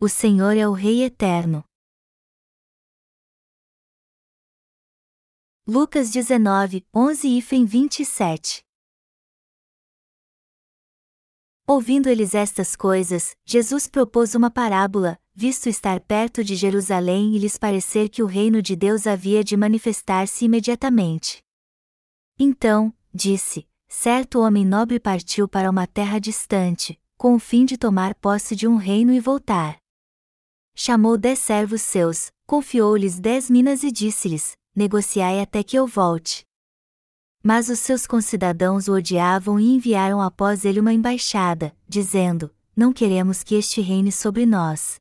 O Senhor é o Rei eterno. Lucas 19, 11 e 27 Ouvindo eles estas coisas, Jesus propôs uma parábola, visto estar perto de Jerusalém e lhes parecer que o reino de Deus havia de manifestar-se imediatamente. Então, disse: Certo homem nobre partiu para uma terra distante, com o fim de tomar posse de um reino e voltar. Chamou dez servos seus, confiou-lhes dez minas e disse-lhes: Negociai até que eu volte. Mas os seus concidadãos o odiavam e enviaram após ele uma embaixada, dizendo: Não queremos que este reine sobre nós.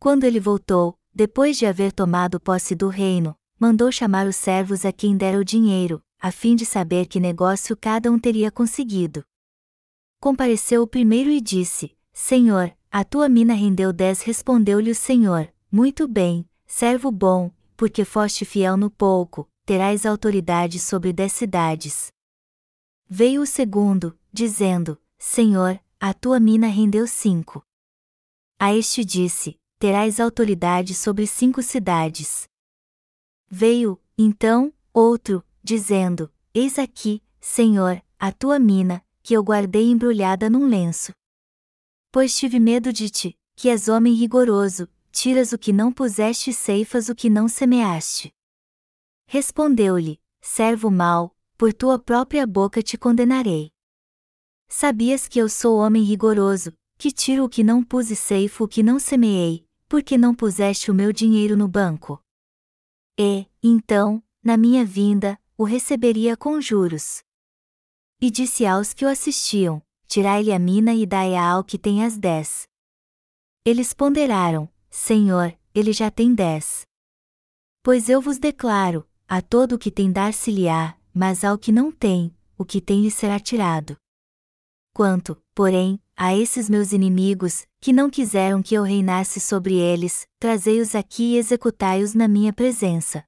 Quando ele voltou, depois de haver tomado posse do reino, mandou chamar os servos a quem dera o dinheiro, a fim de saber que negócio cada um teria conseguido. Compareceu o primeiro e disse: Senhor, a tua mina rendeu dez. Respondeu-lhe o Senhor: Muito bem, servo bom, porque foste fiel no pouco, terás autoridade sobre dez cidades. Veio o segundo, dizendo: Senhor, a tua mina rendeu cinco. A este disse: Terás autoridade sobre cinco cidades. Veio, então, outro, dizendo: Eis aqui, Senhor, a tua mina, que eu guardei embrulhada num lenço. Pois tive medo de ti, que és homem rigoroso, tiras o que não puseste e ceifas o que não semeaste. Respondeu-lhe: Servo mau, por tua própria boca te condenarei. Sabias que eu sou homem rigoroso, que tiro o que não pus e ceifo o que não semeei, porque não puseste o meu dinheiro no banco? E, então, na minha vinda, o receberia com juros. E disse aos que o assistiam: Tirai-lhe a mina e dai-a ao que tem as dez. Eles ponderaram: Senhor, ele já tem dez. Pois eu vos declaro: a todo o que tem dar-se-lhe-á, mas ao que não tem, o que tem lhe será tirado. Quanto, porém, a esses meus inimigos, que não quiseram que eu reinasse sobre eles, trazei-os aqui e executai-os na minha presença.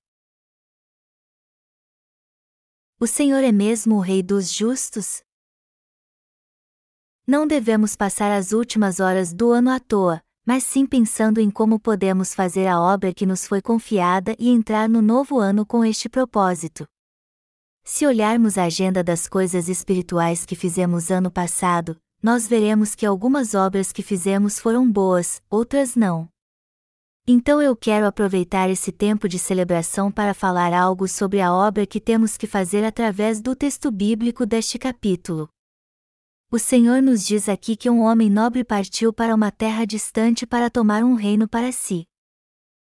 O Senhor é mesmo o Rei dos justos? Não devemos passar as últimas horas do ano à toa, mas sim pensando em como podemos fazer a obra que nos foi confiada e entrar no novo ano com este propósito. Se olharmos a agenda das coisas espirituais que fizemos ano passado, nós veremos que algumas obras que fizemos foram boas, outras não. Então eu quero aproveitar esse tempo de celebração para falar algo sobre a obra que temos que fazer através do texto bíblico deste capítulo. O Senhor nos diz aqui que um homem nobre partiu para uma terra distante para tomar um reino para si.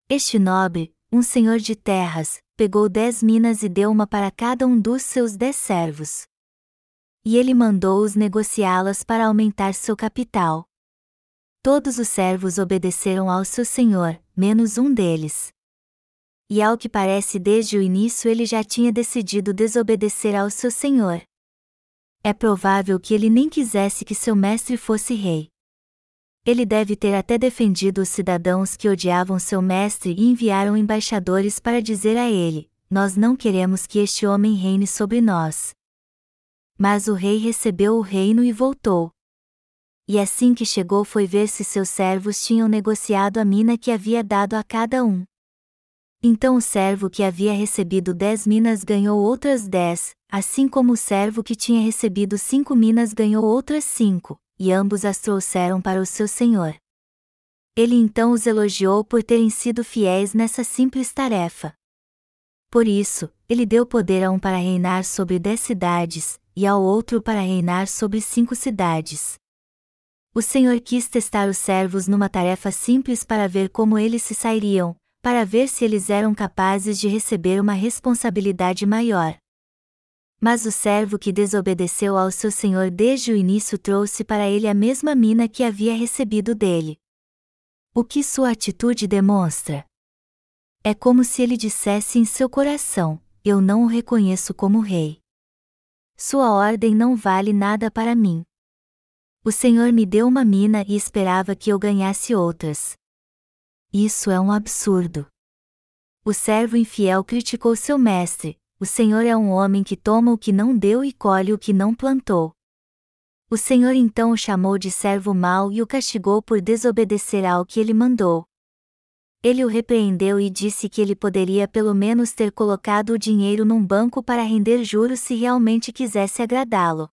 Este nobre, um senhor de terras, pegou dez minas e deu uma para cada um dos seus dez servos. E ele mandou-os negociá-las para aumentar seu capital. Todos os servos obedeceram ao seu senhor, menos um deles. E ao que parece desde o início ele já tinha decidido desobedecer ao seu senhor. É provável que ele nem quisesse que seu mestre fosse rei. Ele deve ter até defendido os cidadãos que odiavam seu mestre e enviaram embaixadores para dizer a ele: Nós não queremos que este homem reine sobre nós. Mas o rei recebeu o reino e voltou. E assim que chegou foi ver se seus servos tinham negociado a mina que havia dado a cada um. Então o servo que havia recebido dez minas ganhou outras dez, assim como o servo que tinha recebido cinco minas ganhou outras cinco, e ambos as trouxeram para o seu senhor. Ele então os elogiou por terem sido fiéis nessa simples tarefa. Por isso, ele deu poder a um para reinar sobre dez cidades, e ao outro para reinar sobre cinco cidades. O Senhor quis testar os servos numa tarefa simples para ver como eles se sairiam, para ver se eles eram capazes de receber uma responsabilidade maior. Mas o servo que desobedeceu ao seu senhor desde o início trouxe para ele a mesma mina que havia recebido dele. O que sua atitude demonstra? É como se ele dissesse em seu coração: Eu não o reconheço como rei. Sua ordem não vale nada para mim. O Senhor me deu uma mina e esperava que eu ganhasse outras. Isso é um absurdo. O servo infiel criticou seu mestre: O Senhor é um homem que toma o que não deu e colhe o que não plantou. O Senhor então o chamou de servo mau e o castigou por desobedecer ao que ele mandou. Ele o repreendeu e disse que ele poderia pelo menos ter colocado o dinheiro num banco para render juros se realmente quisesse agradá-lo.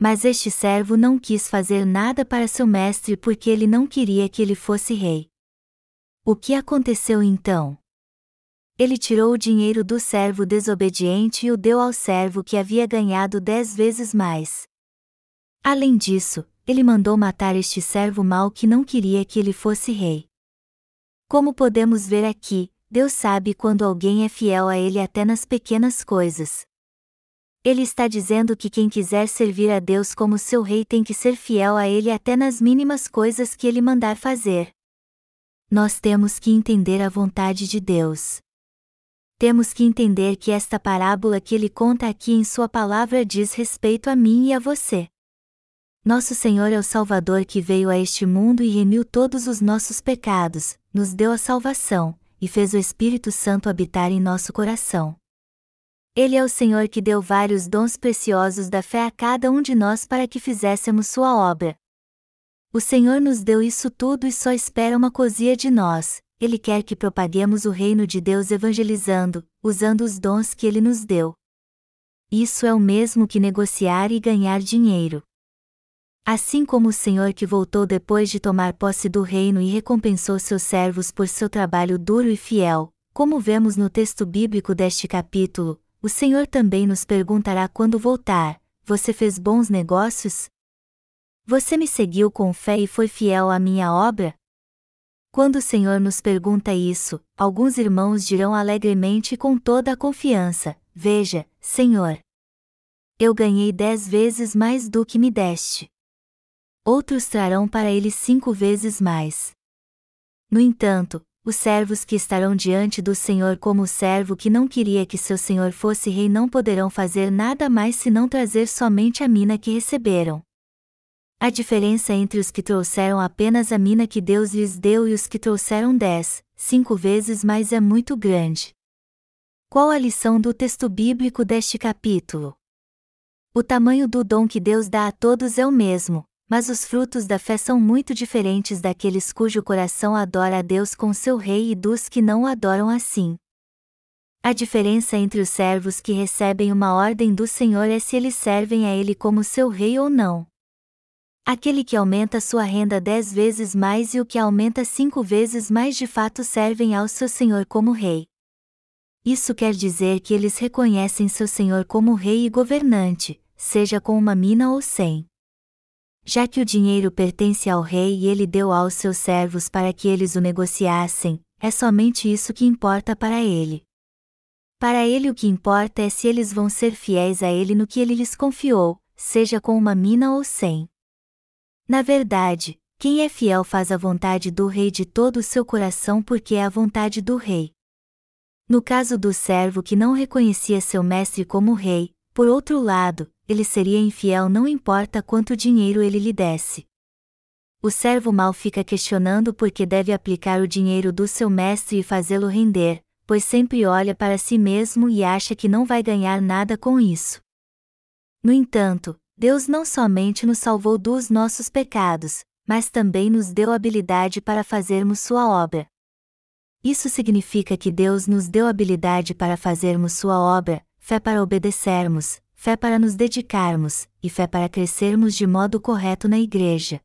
Mas este servo não quis fazer nada para seu mestre porque ele não queria que ele fosse rei. O que aconteceu então? Ele tirou o dinheiro do servo desobediente e o deu ao servo que havia ganhado dez vezes mais. Além disso, ele mandou matar este servo mau que não queria que ele fosse rei. Como podemos ver aqui, Deus sabe quando alguém é fiel a Ele até nas pequenas coisas. Ele está dizendo que quem quiser servir a Deus como seu rei tem que ser fiel a Ele até nas mínimas coisas que Ele mandar fazer. Nós temos que entender a vontade de Deus. Temos que entender que esta parábola que ele conta aqui em Sua palavra diz respeito a mim e a você. Nosso Senhor é o Salvador que veio a este mundo e remiu todos os nossos pecados, nos deu a salvação, e fez o Espírito Santo habitar em nosso coração. Ele é o Senhor que deu vários dons preciosos da fé a cada um de nós para que fizéssemos sua obra. O Senhor nos deu isso tudo e só espera uma cosia de nós, ele quer que propaguemos o reino de Deus evangelizando, usando os dons que ele nos deu. Isso é o mesmo que negociar e ganhar dinheiro. Assim como o Senhor que voltou depois de tomar posse do reino e recompensou seus servos por seu trabalho duro e fiel, como vemos no texto bíblico deste capítulo, o Senhor também nos perguntará quando voltar: Você fez bons negócios? Você me seguiu com fé e foi fiel à minha obra? Quando o Senhor nos pergunta isso, alguns irmãos dirão alegremente e com toda a confiança: Veja, Senhor, eu ganhei dez vezes mais do que me deste outros trarão para ele cinco vezes mais. No entanto, os servos que estarão diante do Senhor como o servo que não queria que seu senhor fosse rei não poderão fazer nada mais senão trazer somente a mina que receberam. A diferença entre os que trouxeram apenas a mina que Deus lhes deu e os que trouxeram dez, cinco vezes mais é muito grande. Qual a lição do texto bíblico deste capítulo? O tamanho do dom que Deus dá a todos é o mesmo, mas os frutos da fé são muito diferentes daqueles cujo coração adora a Deus com seu rei e dos que não o adoram assim. A diferença entre os servos que recebem uma ordem do Senhor é se eles servem a Ele como seu rei ou não. Aquele que aumenta sua renda dez vezes mais e o que aumenta cinco vezes mais de fato servem ao seu Senhor como rei. Isso quer dizer que eles reconhecem seu Senhor como rei e governante, seja com uma mina ou sem. Já que o dinheiro pertence ao rei e ele deu aos seus servos para que eles o negociassem, é somente isso que importa para ele. Para ele o que importa é se eles vão ser fiéis a ele no que ele lhes confiou, seja com uma mina ou sem. Na verdade, quem é fiel faz a vontade do rei de todo o seu coração porque é a vontade do rei. No caso do servo que não reconhecia seu mestre como rei, por outro lado, ele seria infiel não importa quanto dinheiro ele lhe desse. O servo mal fica questionando por que deve aplicar o dinheiro do seu mestre e fazê-lo render, pois sempre olha para si mesmo e acha que não vai ganhar nada com isso. No entanto, Deus não somente nos salvou dos nossos pecados, mas também nos deu habilidade para fazermos sua obra. Isso significa que Deus nos deu habilidade para fazermos sua obra, fé para obedecermos, fé para nos dedicarmos, e fé para crescermos de modo correto na Igreja.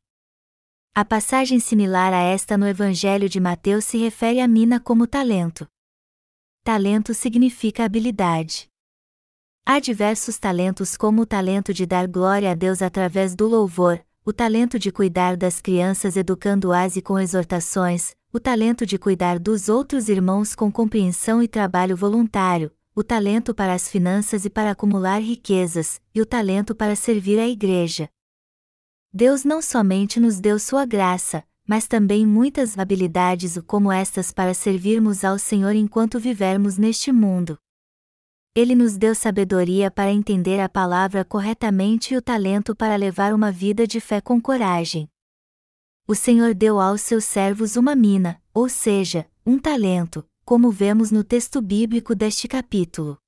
A passagem similar a esta no Evangelho de Mateus se refere a mina como talento. Talento significa habilidade. Há diversos talentos, como o talento de dar glória a Deus através do louvor, o talento de cuidar das crianças educando-as e com exortações, o talento de cuidar dos outros irmãos com compreensão e trabalho voluntário, o talento para as finanças e para acumular riquezas, e o talento para servir a Igreja. Deus não somente nos deu sua graça, mas também muitas habilidades como estas para servirmos ao Senhor enquanto vivermos neste mundo. Ele nos deu sabedoria para entender a palavra corretamente e o talento para levar uma vida de fé com coragem. O Senhor deu aos seus servos uma mina, ou seja, um talento, como vemos no texto bíblico deste capítulo.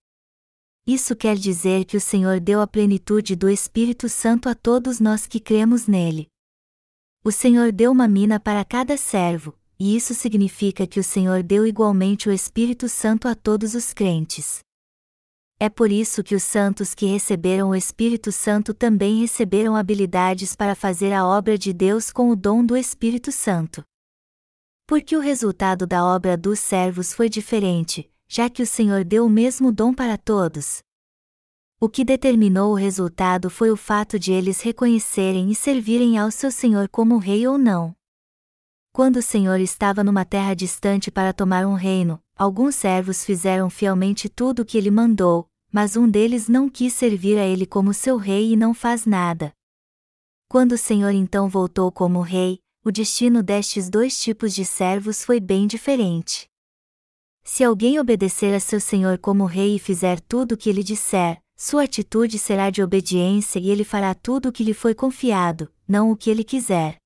Isso quer dizer que o Senhor deu a plenitude do Espírito Santo a todos nós que cremos nele. O Senhor deu uma mina para cada servo, e isso significa que o Senhor deu igualmente o Espírito Santo a todos os crentes. É por isso que os santos que receberam o Espírito Santo também receberam habilidades para fazer a obra de Deus com o dom do Espírito Santo. Porque o resultado da obra dos servos foi diferente, já que o Senhor deu o mesmo dom para todos. O que determinou o resultado foi o fato de eles reconhecerem e servirem ao seu Senhor como rei ou não. Quando o Senhor estava numa terra distante para tomar um reino, alguns servos fizeram fielmente tudo o que ele mandou, mas um deles não quis servir a ele como seu rei e não faz nada. Quando o Senhor então voltou como rei, o destino destes dois tipos de servos foi bem diferente. Se alguém obedecer a seu senhor como rei e fizer tudo o que ele disser, sua atitude será de obediência e ele fará tudo o que lhe foi confiado, não o que ele quiser.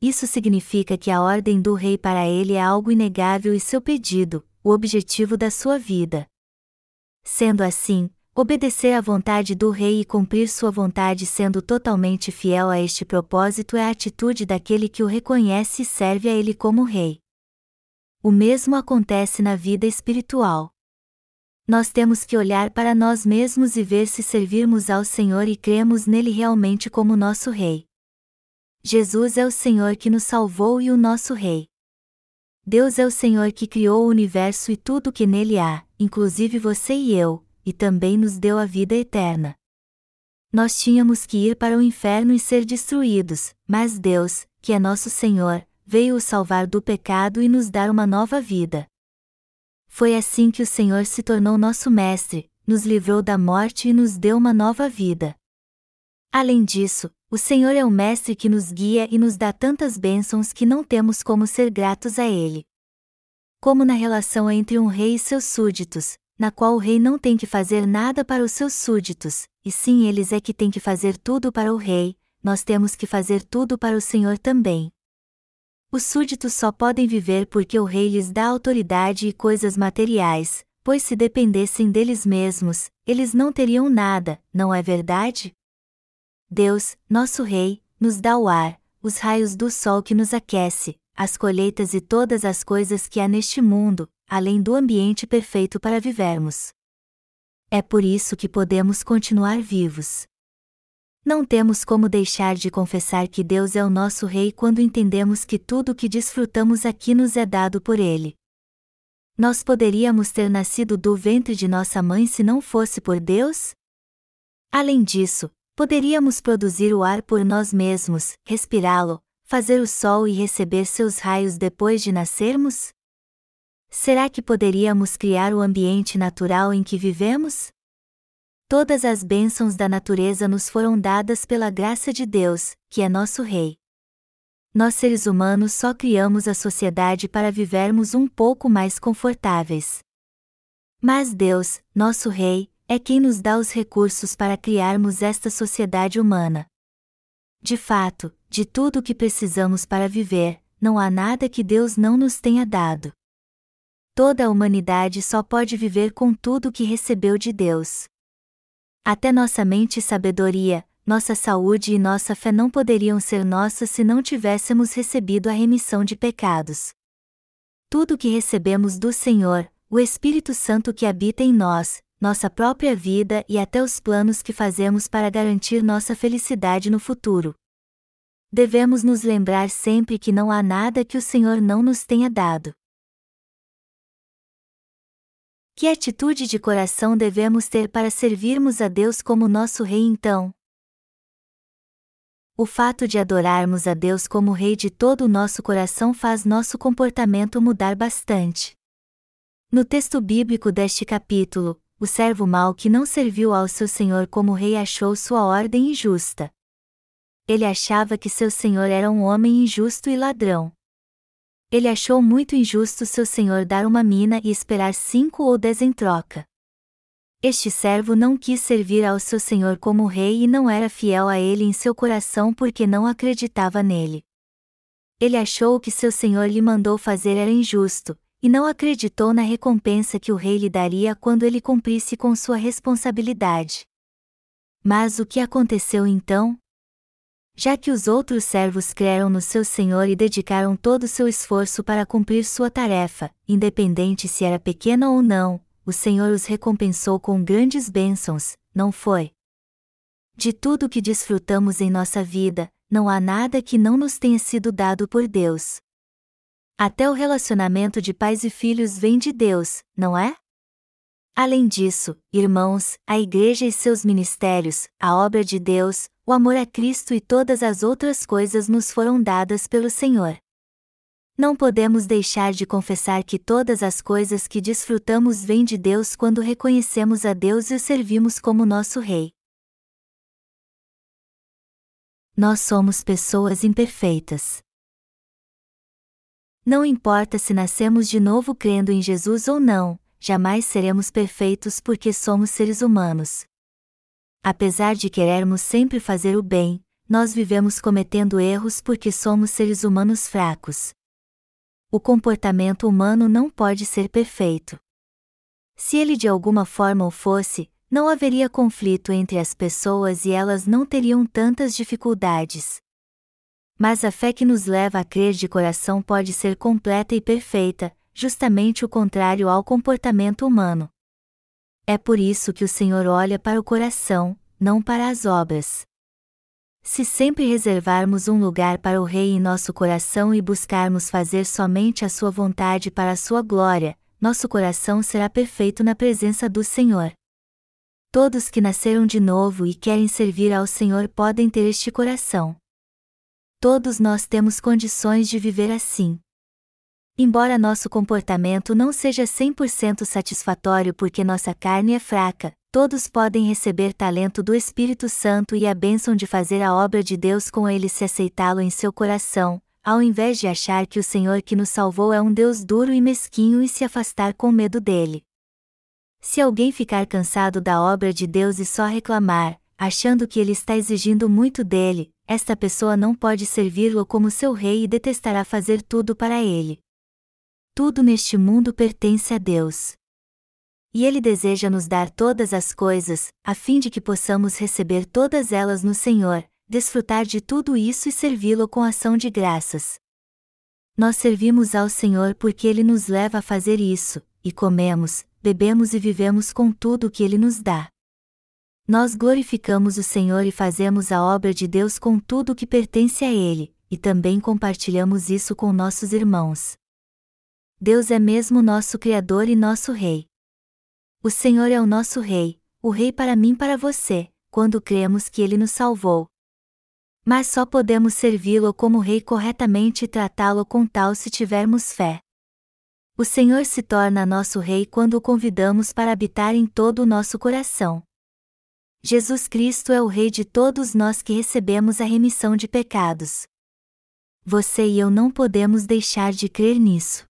Isso significa que a ordem do rei para ele é algo inegável e seu pedido, o objetivo da sua vida. Sendo assim, obedecer à vontade do rei e cumprir sua vontade sendo totalmente fiel a este propósito é a atitude daquele que o reconhece e serve a ele como rei. O mesmo acontece na vida espiritual. Nós temos que olhar para nós mesmos e ver se servirmos ao Senhor e cremos nele realmente como nosso Rei. Jesus é o Senhor que nos salvou e o nosso Rei. Deus é o Senhor que criou o universo e tudo o que nele há, inclusive você e eu, e também nos deu a vida eterna. Nós tínhamos que ir para o inferno e ser destruídos, mas Deus, que é nosso Senhor, veio o salvar do pecado e nos dar uma nova vida. Foi assim que o Senhor se tornou nosso Mestre, nos livrou da morte e nos deu uma nova vida. Além disso, o Senhor é o Mestre que nos guia e nos dá tantas bênçãos que não temos como ser gratos a Ele. Como na relação entre um rei e seus súditos, na qual o rei não tem que fazer nada para os seus súditos, e sim eles é que têm que fazer tudo para o rei, nós temos que fazer tudo para o Senhor também. Os súditos só podem viver porque o rei lhes dá autoridade e coisas materiais, pois se dependessem deles mesmos, eles não teriam nada, não é verdade? Deus, nosso rei, nos dá o ar, os raios do sol que nos aquece, as colheitas e todas as coisas que há neste mundo, além do ambiente perfeito para vivermos. É por isso que podemos continuar vivos. Não temos como deixar de confessar que Deus é o nosso Rei quando entendemos que tudo o que desfrutamos aqui nos é dado por Ele. Nós poderíamos ter nascido do ventre de nossa mãe se não fosse por Deus? Além disso, poderíamos produzir o ar por nós mesmos, respirá-lo, fazer o sol e receber seus raios depois de nascermos? Será que poderíamos criar o ambiente natural em que vivemos? Todas as bênçãos da natureza nos foram dadas pela graça de Deus, que é nosso Rei. Nós seres humanos só criamos a sociedade para vivermos um pouco mais confortáveis. Mas Deus, nosso Rei, é quem nos dá os recursos para criarmos esta sociedade humana. De fato, de tudo o que precisamos para viver, não há nada que Deus não nos tenha dado. Toda a humanidade só pode viver com tudo o que recebeu de Deus. Até nossa mente e sabedoria, nossa saúde e nossa fé não poderiam ser nossas se não tivéssemos recebido a remissão de pecados. Tudo o que recebemos do Senhor, o Espírito Santo que habita em nós, nossa própria vida e até os planos que fazemos para garantir nossa felicidade no futuro. Devemos nos lembrar sempre que não há nada que o Senhor não nos tenha dado. Que atitude de coração devemos ter para servirmos a Deus como nosso Rei então? O fato de adorarmos a Deus como Rei de todo o nosso coração faz nosso comportamento mudar bastante. No texto bíblico deste capítulo, o servo mau que não serviu ao seu senhor como rei achou sua ordem injusta. Ele achava que seu senhor era um homem injusto e ladrão. Ele achou muito injusto seu senhor dar uma mina e esperar cinco ou dez em troca. Este servo não quis servir ao seu senhor como rei e não era fiel a ele em seu coração porque não acreditava nele. Ele achou que seu senhor lhe mandou fazer era injusto, e não acreditou na recompensa que o rei lhe daria quando ele cumprisse com sua responsabilidade. Mas o que aconteceu então? Já que os outros servos creram no seu senhor e dedicaram todo o seu esforço para cumprir sua tarefa, independente se era pequena ou não, o Senhor os recompensou com grandes bênçãos, não foi? De tudo que desfrutamos em nossa vida, não há nada que não nos tenha sido dado por Deus. Até o relacionamento de pais e filhos vem de Deus, não é? Além disso, irmãos, a Igreja e seus ministérios, a obra de Deus, o amor a Cristo e todas as outras coisas nos foram dadas pelo Senhor. Não podemos deixar de confessar que todas as coisas que desfrutamos vêm de Deus quando reconhecemos a Deus e o servimos como nosso Rei. Nós somos pessoas imperfeitas. Não importa se nascemos de novo crendo em Jesus ou não, jamais seremos perfeitos porque somos seres humanos. Apesar de querermos sempre fazer o bem, nós vivemos cometendo erros porque somos seres humanos fracos o comportamento humano não pode ser perfeito. Se ele de alguma forma o fosse, não haveria conflito entre as pessoas e elas não teriam tantas dificuldades. Mas a fé que nos leva a crer de coração pode ser completa e perfeita, justamente o contrário ao comportamento humano. É por isso que o Senhor olha para o coração, não para as obras. Se sempre reservarmos um lugar para o Rei em nosso coração e buscarmos fazer somente a Sua vontade para a Sua glória, nosso coração será perfeito na presença do Senhor. Todos que nasceram de novo e querem servir ao Senhor podem ter este coração. Todos nós temos condições de viver assim. Embora nosso comportamento não seja 100% satisfatório porque nossa carne é fraca, todos podem receber talento do Espírito Santo e a bênção de fazer a obra de Deus com ele se aceitá-lo em seu coração, ao invés de achar que o Senhor que nos salvou é um Deus duro e mesquinho e se afastar com medo dele. Se alguém ficar cansado da obra de Deus e só reclamar, achando que ele está exigindo muito dele, esta pessoa não pode servi-lo como seu rei e detestará fazer tudo para ele. Tudo neste mundo pertence a Deus e Ele deseja nos dar todas as coisas, a fim de que possamos receber todas elas no Senhor, desfrutar de tudo isso e servi-lo com ação de graças. Nós servimos ao Senhor porque Ele nos leva a fazer isso, e comemos, bebemos e vivemos com tudo o que Ele nos dá. Nós glorificamos o Senhor e fazemos a obra de Deus com tudo o que pertence a Ele, e também compartilhamos isso com nossos irmãos. Deus é mesmo nosso Criador e nosso Rei. O Senhor é o nosso Rei, o Rei para mim e para você, quando cremos que Ele nos salvou. Mas só podemos servi-lo como Rei corretamente e tratá-lo com tal se tivermos fé. O Senhor se torna nosso Rei quando o convidamos para habitar em todo o nosso coração. Jesus Cristo é o Rei de todos nós que recebemos a remissão de pecados. Você e eu não podemos deixar de crer nisso.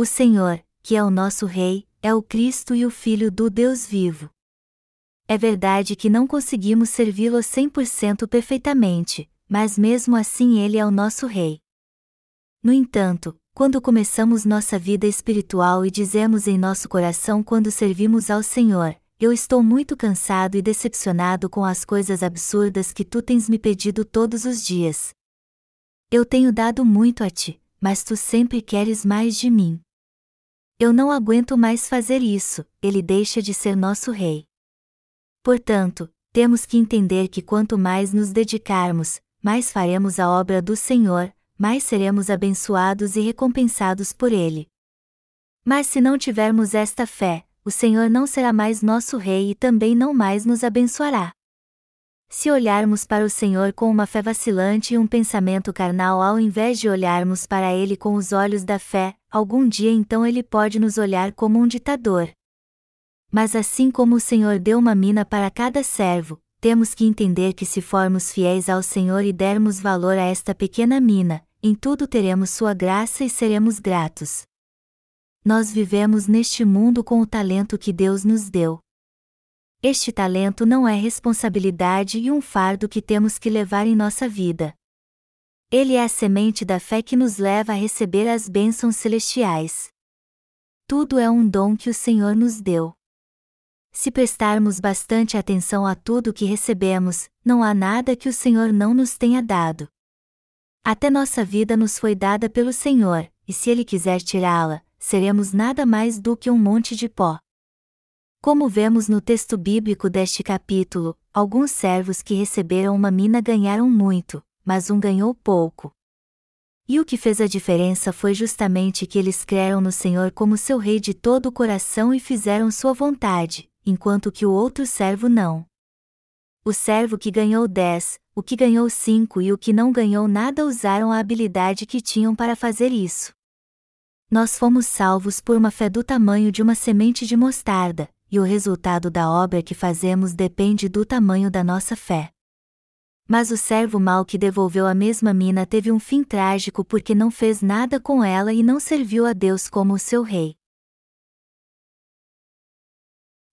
O Senhor, que é o nosso Rei, é o Cristo e o Filho do Deus vivo. É verdade que não conseguimos servi-lo 100% perfeitamente, mas mesmo assim ele é o nosso Rei. No entanto, quando começamos nossa vida espiritual e dizemos em nosso coração quando servimos ao Senhor: Eu estou muito cansado e decepcionado com as coisas absurdas que tu tens me pedido todos os dias. Eu tenho dado muito a ti, mas tu sempre queres mais de mim. Eu não aguento mais fazer isso, ele deixa de ser nosso rei. Portanto, temos que entender que quanto mais nos dedicarmos, mais faremos a obra do Senhor, mais seremos abençoados e recompensados por ele. Mas se não tivermos esta fé, o Senhor não será mais nosso rei e também não mais nos abençoará. Se olharmos para o Senhor com uma fé vacilante e um pensamento carnal ao invés de olharmos para Ele com os olhos da fé, algum dia então Ele pode nos olhar como um ditador. Mas assim como o Senhor deu uma mina para cada servo, temos que entender que se formos fiéis ao Senhor e dermos valor a esta pequena mina, em tudo teremos Sua graça e seremos gratos. Nós vivemos neste mundo com o talento que Deus nos deu. Este talento não é responsabilidade e um fardo que temos que levar em nossa vida. Ele é a semente da fé que nos leva a receber as bênçãos celestiais. tudo é um dom que o Senhor nos deu. Se prestarmos bastante atenção a tudo que recebemos, não há nada que o Senhor não nos tenha dado. Até nossa vida nos foi dada pelo Senhor, e se Ele quiser tirá-la, seremos nada mais do que um monte de pó. Como vemos no texto bíblico deste capítulo, alguns servos que receberam uma mina ganharam muito, mas um ganhou pouco. E o que fez a diferença foi justamente que eles creram no Senhor como seu Rei de todo o coração e fizeram sua vontade, enquanto que o outro servo não. O servo que ganhou dez, o que ganhou cinco e o que não ganhou nada usaram a habilidade que tinham para fazer isso. Nós fomos salvos por uma fé do tamanho de uma semente de mostarda, e o resultado da obra que fazemos depende do tamanho da nossa fé. Mas o servo mau que devolveu a mesma mina teve um fim trágico porque não fez nada com ela e não serviu a Deus como o seu rei.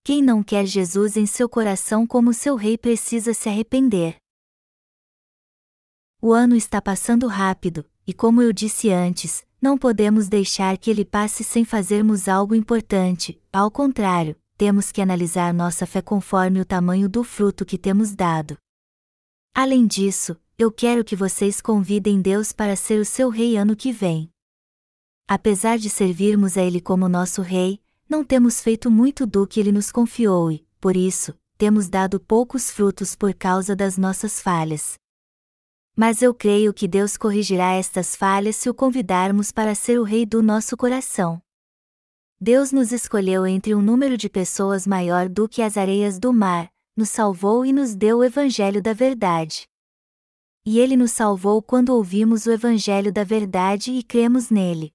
Quem não quer Jesus em seu coração como seu rei precisa se arrepender. O ano está passando rápido, e como eu disse antes, não podemos deixar que ele passe sem fazermos algo importante, ao contrário, temos que analisar nossa fé conforme o tamanho do fruto que temos dado. Além disso, eu quero que vocês convidem Deus para ser o seu rei ano que vem. Apesar de servirmos a Ele como nosso rei, não temos feito muito do que ele nos confiou e, por isso, temos dado poucos frutos por causa das nossas falhas. Mas eu creio que Deus corrigirá estas falhas se o convidarmos para ser o Rei do nosso coração. Deus nos escolheu entre um número de pessoas maior do que as areias do mar, nos salvou e nos deu o Evangelho da Verdade. E Ele nos salvou quando ouvimos o Evangelho da Verdade e cremos nele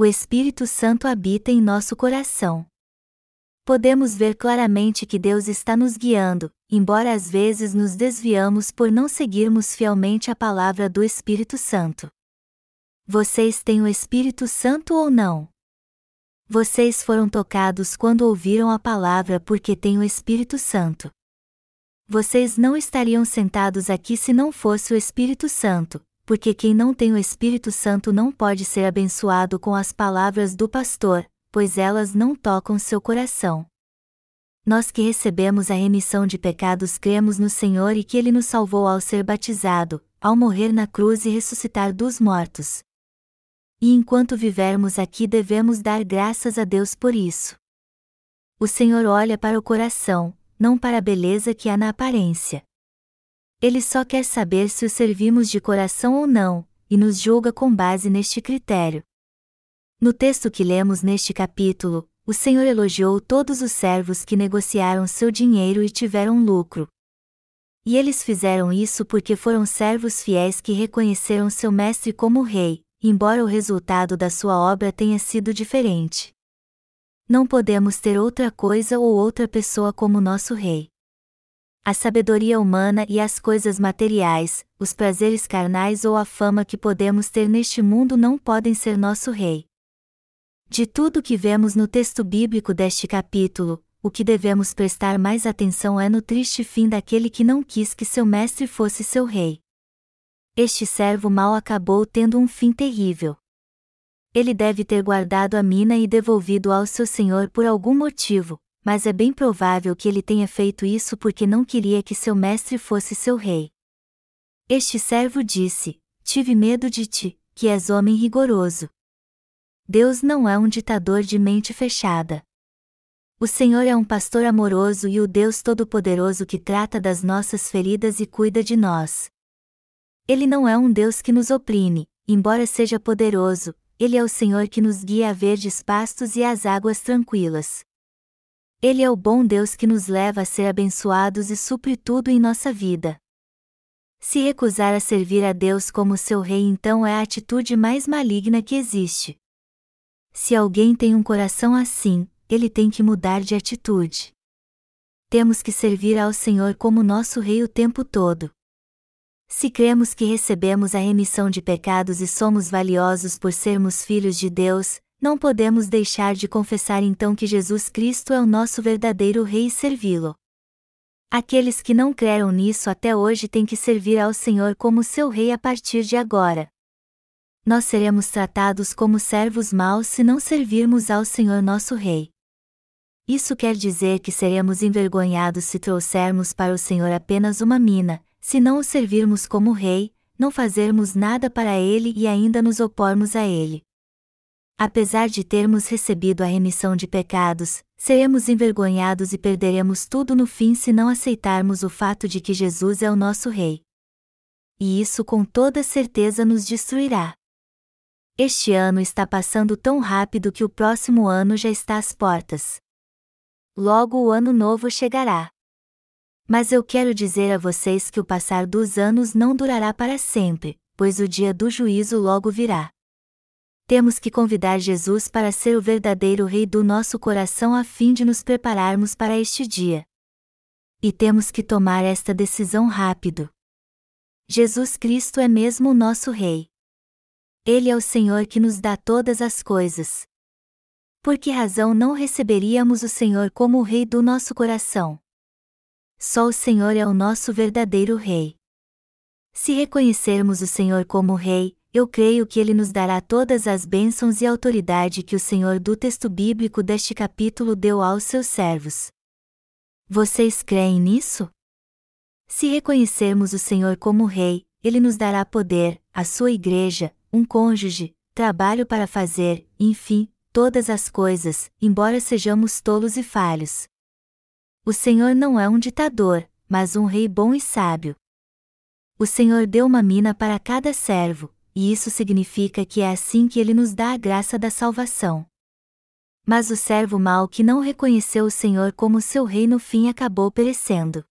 o Espírito Santo habita em nosso coração. Podemos ver claramente que Deus está nos guiando, embora às vezes nos desviamos por não seguirmos fielmente a palavra do Espírito Santo. Vocês têm o Espírito Santo ou não? Vocês foram tocados quando ouviram a palavra porque têm o Espírito Santo. Vocês não estariam sentados aqui se não fosse o Espírito Santo, porque quem não tem o Espírito Santo não pode ser abençoado com as palavras do pastor, pois elas não tocam seu coração. Nós que recebemos a remissão de pecados cremos no Senhor e que Ele nos salvou ao ser batizado, ao morrer na cruz e ressuscitar dos mortos. E enquanto vivermos aqui devemos dar graças a Deus por isso. O Senhor olha para o coração, não para a beleza que há na aparência. Ele só quer saber se o servimos de coração ou não, e nos julga com base neste critério. No texto que lemos neste capítulo, o Senhor elogiou todos os servos que negociaram seu dinheiro e tiveram lucro. E eles fizeram isso porque foram servos fiéis que reconheceram seu mestre como rei, embora o resultado da sua obra tenha sido diferente. Não podemos ter outra coisa ou outra pessoa como nosso rei. A sabedoria humana e as coisas materiais, os prazeres carnais ou a fama que podemos ter neste mundo não podem ser nosso rei. De tudo que vemos no texto bíblico deste capítulo, o que devemos prestar mais atenção é no triste fim daquele que não quis que seu mestre fosse seu rei. Este servo mau acabou tendo um fim terrível. Ele deve ter guardado a mina e devolvido ao seu senhor por algum motivo, mas é bem provável que ele tenha feito isso porque não queria que seu mestre fosse seu rei. Este servo disse: Tive medo de ti, que és homem rigoroso. Deus não é um ditador de mente fechada. O Senhor é um pastor amoroso e o Deus Todo-Poderoso que trata das nossas feridas e cuida de nós. Ele não é um Deus que nos oprime, embora seja poderoso, ele é o Senhor que nos guia a verdes pastos e às águas tranquilas. Ele é o bom Deus que nos leva a ser abençoados e supre tudo em nossa vida. Se recusar a servir a Deus como seu rei, então é a atitude mais maligna que existe. Se alguém tem um coração assim, ele tem que mudar de atitude. Temos que servir ao Senhor como nosso rei o tempo todo. Se cremos que recebemos a remissão de pecados e somos valiosos por sermos filhos de Deus, não podemos deixar de confessar então que Jesus Cristo é o nosso verdadeiro Rei e servi-lo. Aqueles que não creram nisso até hoje têm que servir ao Senhor como seu Rei a partir de agora. nós seremos tratados como servos maus se não servirmos ao Senhor nosso Rei. Isso quer dizer que seremos envergonhados se trouxermos para o Senhor apenas uma mina, se não o servirmos como Rei, não fazermos nada para ele e ainda nos opormos a ele. Apesar de termos recebido a remissão de pecados, seremos envergonhados e perderemos tudo no fim se não aceitarmos o fato de que Jesus é o nosso Rei. E isso com toda certeza nos destruirá. Este ano está passando tão rápido que o próximo ano já está às portas. Logo o ano novo chegará. Mas eu quero dizer a vocês que o passar dos anos não durará para sempre, pois o dia do juízo logo virá temos que convidar Jesus para ser o verdadeiro Rei do nosso coração a fim de nos prepararmos para este dia. E temos que tomar esta decisão rápido. Jesus Cristo é mesmo o nosso Rei. Ele é o Senhor que nos dá todas as coisas. Por que razão não receberíamos o Senhor como o Rei do nosso coração? Só o Senhor é o nosso verdadeiro Rei. Se reconhecermos o Senhor como Rei, eu creio que ele nos dará todas as bênçãos e autoridade que o Senhor do texto bíblico deste capítulo deu aos seus servos. Vocês creem nisso? Se reconhecermos o Senhor como Rei, ele nos dará poder, a sua igreja, um cônjuge, trabalho para fazer, enfim, todas as coisas, embora sejamos tolos e falhos. O Senhor não é um ditador, mas um rei bom e sábio. O Senhor deu uma mina para cada servo, e isso significa que é assim que ele nos dá a graça da salvação. Mas o servo mau que não reconheceu o Senhor como seu rei no fim acabou perecendo.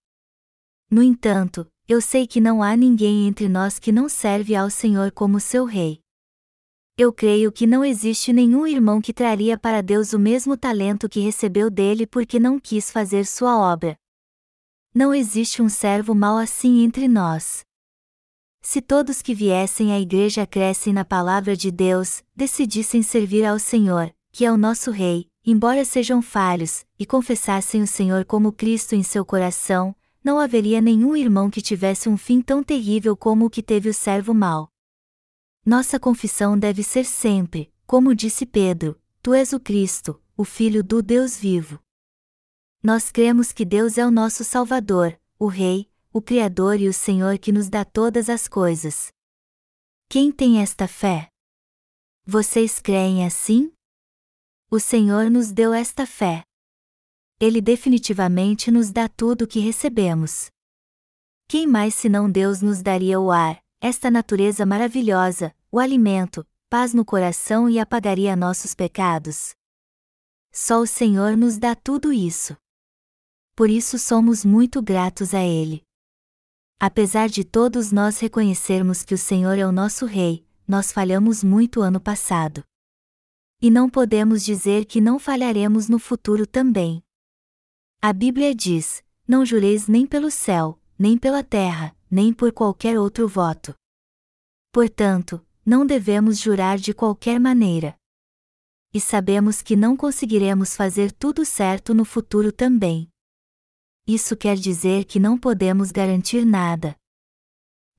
No entanto, eu sei que não há ninguém entre nós que não serve ao Senhor como seu rei. Eu creio que não existe nenhum irmão que traria para Deus o mesmo talento que recebeu dele porque não quis fazer sua obra. Não existe um servo mau assim entre nós. Se todos que viessem à igreja crescem na palavra de Deus, decidissem servir ao Senhor, que é o nosso Rei, embora sejam falhos, e confessassem o Senhor como Cristo em seu coração, não haveria nenhum irmão que tivesse um fim tão terrível como o que teve o servo mau. Nossa confissão deve ser sempre, como disse Pedro: Tu és o Cristo, o Filho do Deus vivo. Nós cremos que Deus é o nosso Salvador, o Rei, o Criador e o Senhor que nos dá todas as coisas. Quem tem esta fé? Vocês creem assim? O Senhor nos deu esta fé. Ele definitivamente nos dá tudo o que recebemos. Quem mais senão Deus nos daria o ar, esta natureza maravilhosa, o alimento, paz no coração e apagaria nossos pecados? Só o Senhor nos dá tudo isso. Por isso somos muito gratos a Ele. Apesar de todos nós reconhecermos que o Senhor é o nosso Rei, nós falhamos muito ano passado. E não podemos dizer que não falharemos no futuro também. A Bíblia diz: Não jureis nem pelo céu, nem pela terra, nem por qualquer outro voto. Portanto, não devemos jurar de qualquer maneira. E sabemos que não conseguiremos fazer tudo certo no futuro também isso quer dizer que não podemos garantir nada.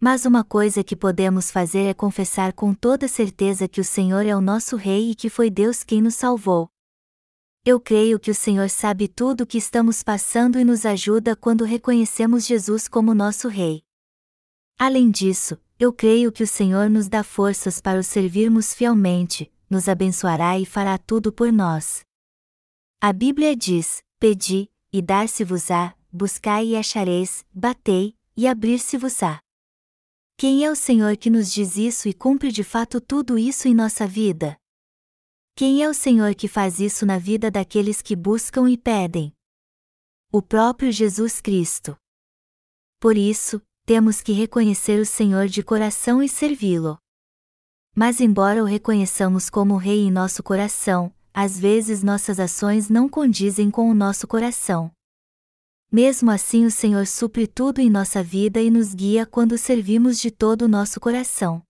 Mas uma coisa que podemos fazer é confessar com toda certeza que o Senhor é o nosso Rei e que foi Deus quem nos salvou. Eu creio que o Senhor sabe tudo o que estamos passando e nos ajuda quando reconhecemos Jesus como nosso Rei. Além disso, eu creio que o Senhor nos dá forças para o servirmos fielmente, nos abençoará e fará tudo por nós. A Bíblia diz: Pedi, e dar-se-vos-á, buscai e achareis, batei, e abrir-se-vos-á. Quem é o Senhor que nos diz isso e cumpre de fato tudo isso em nossa vida? Quem é o Senhor que faz isso na vida daqueles que buscam e pedem? O próprio Jesus Cristo. Por isso, temos que reconhecer o Senhor de coração e servi-lo. Mas, embora o reconheçamos como Rei em nosso coração, às vezes nossas ações não condizem com o nosso coração. Mesmo assim, o Senhor supre tudo em nossa vida e nos guia quando servimos de todo o nosso coração.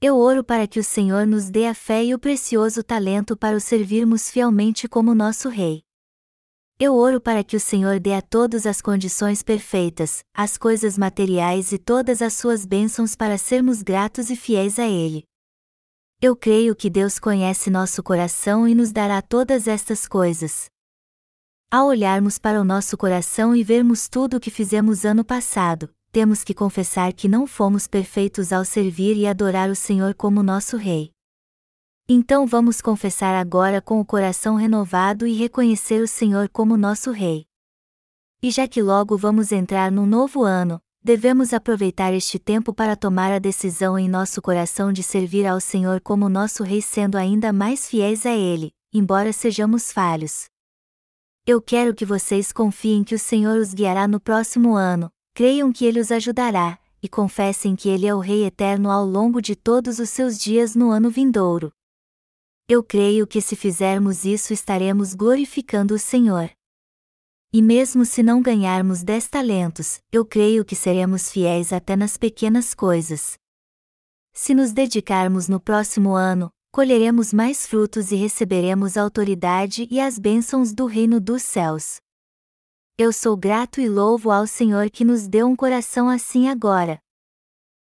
Eu oro para que o Senhor nos dê a fé e o precioso talento para o servirmos fielmente como nosso Rei. Eu oro para que o Senhor dê a todos as condições perfeitas, as coisas materiais e todas as suas bênçãos para sermos gratos e fiéis a Ele. Eu creio que Deus conhece nosso coração e nos dará todas estas coisas. Ao olharmos para o nosso coração e vermos tudo o que fizemos ano passado, temos que confessar que não fomos perfeitos ao servir e adorar o Senhor como nosso Rei. Então vamos confessar agora com o coração renovado e reconhecer o Senhor como nosso Rei. E já que logo vamos entrar num novo ano, devemos aproveitar este tempo para tomar a decisão em nosso coração de servir ao Senhor como nosso Rei, sendo ainda mais fiéis a Ele, embora sejamos falhos. Eu quero que vocês confiem que o Senhor os guiará no próximo ano, creiam que Ele os ajudará, e confessem que Ele é o Rei eterno ao longo de todos os seus dias no ano vindouro. Eu creio que se fizermos isso estaremos glorificando o Senhor. E mesmo se não ganharmos dez talentos, eu creio que seremos fiéis até nas pequenas coisas. Se nos dedicarmos no próximo ano, colheremos mais frutos e receberemos autoridade e as bênçãos do reino dos céus. Eu sou grato e louvo ao Senhor que nos deu um coração assim agora.